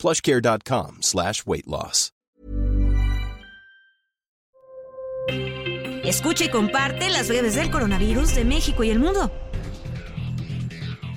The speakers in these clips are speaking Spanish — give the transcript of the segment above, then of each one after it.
plushcare.com slash weight loss. Escucha y comparte las breves del coronavirus de México y el mundo.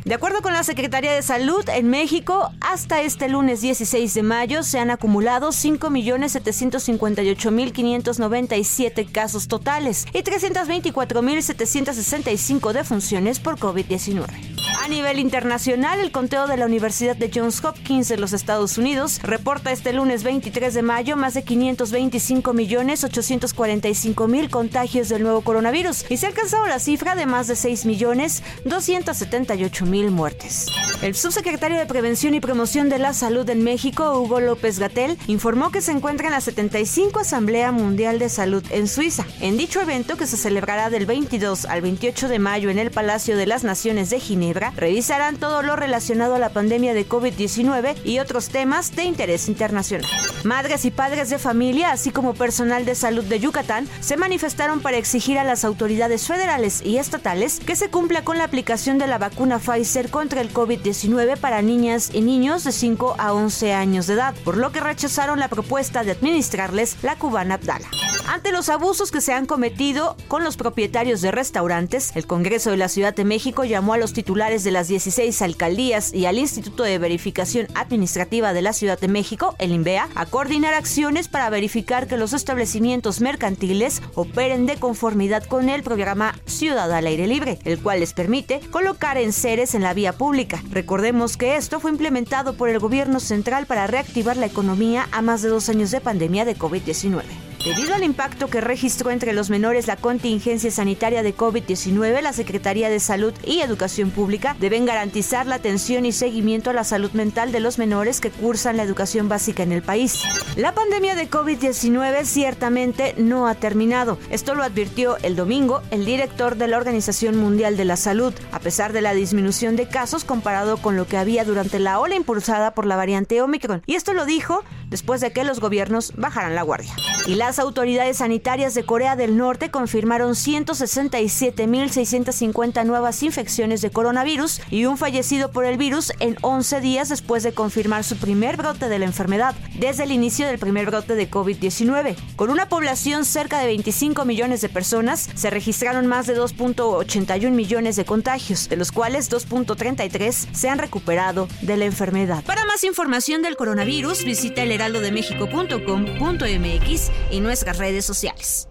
De acuerdo con la Secretaría de Salud, en México, hasta este lunes 16 de mayo se han acumulado 5.758.597 casos totales y 324.765 defunciones por COVID-19. A nivel internacional, el conteo de la Universidad de Johns Hopkins de los Estados Unidos reporta este lunes 23 de mayo más de 525.845.000 contagios del nuevo coronavirus y se ha alcanzado la cifra de más de 6.278.000 muertes. El subsecretario de Prevención y Promoción de la Salud en México, Hugo López Gatel, informó que se encuentra en la 75 Asamblea Mundial de Salud en Suiza. En dicho evento, que se celebrará del 22 al 28 de mayo en el Palacio de las Naciones de Revisarán todo lo relacionado a la pandemia de COVID-19 y otros temas de interés internacional. Madres y padres de familia, así como personal de salud de Yucatán, se manifestaron para exigir a las autoridades federales y estatales que se cumpla con la aplicación de la vacuna Pfizer contra el COVID-19 para niñas y niños de 5 a 11 años de edad, por lo que rechazaron la propuesta de administrarles la cubana Abdala. Ante los abusos que se han cometido con los propietarios de restaurantes, el Congreso de la Ciudad de México llamó a los titulares de las 16 alcaldías y al Instituto de Verificación Administrativa de la Ciudad de México, el INVEA, a coordinar acciones para verificar que los establecimientos mercantiles operen de conformidad con el programa Ciudad al Aire Libre, el cual les permite colocar enseres en la vía pública. Recordemos que esto fue implementado por el gobierno central para reactivar la economía a más de dos años de pandemia de COVID-19. Debido al impacto que registró entre los menores la contingencia sanitaria de COVID-19, la Secretaría de Salud y Educación Pública deben garantizar la atención y seguimiento a la salud mental de los menores que cursan la educación básica en el país. La pandemia de COVID-19 ciertamente no ha terminado. Esto lo advirtió el domingo el director de la Organización Mundial de la Salud, a pesar de la disminución de casos comparado con lo que había durante la ola impulsada por la variante Omicron. Y esto lo dijo después de que los gobiernos bajaran la guardia. Y las autoridades sanitarias de Corea del Norte confirmaron 167.650 nuevas infecciones de coronavirus y un fallecido por el virus en 11 días después de confirmar su primer brote de la enfermedad, desde el inicio del primer brote de COVID-19. Con una población cerca de 25 millones de personas, se registraron más de 2.81 millones de contagios, de los cuales 2.33 se han recuperado de la enfermedad. Para más información del coronavirus, visita el heraldodemexico.com.mx y nuestras redes sociales.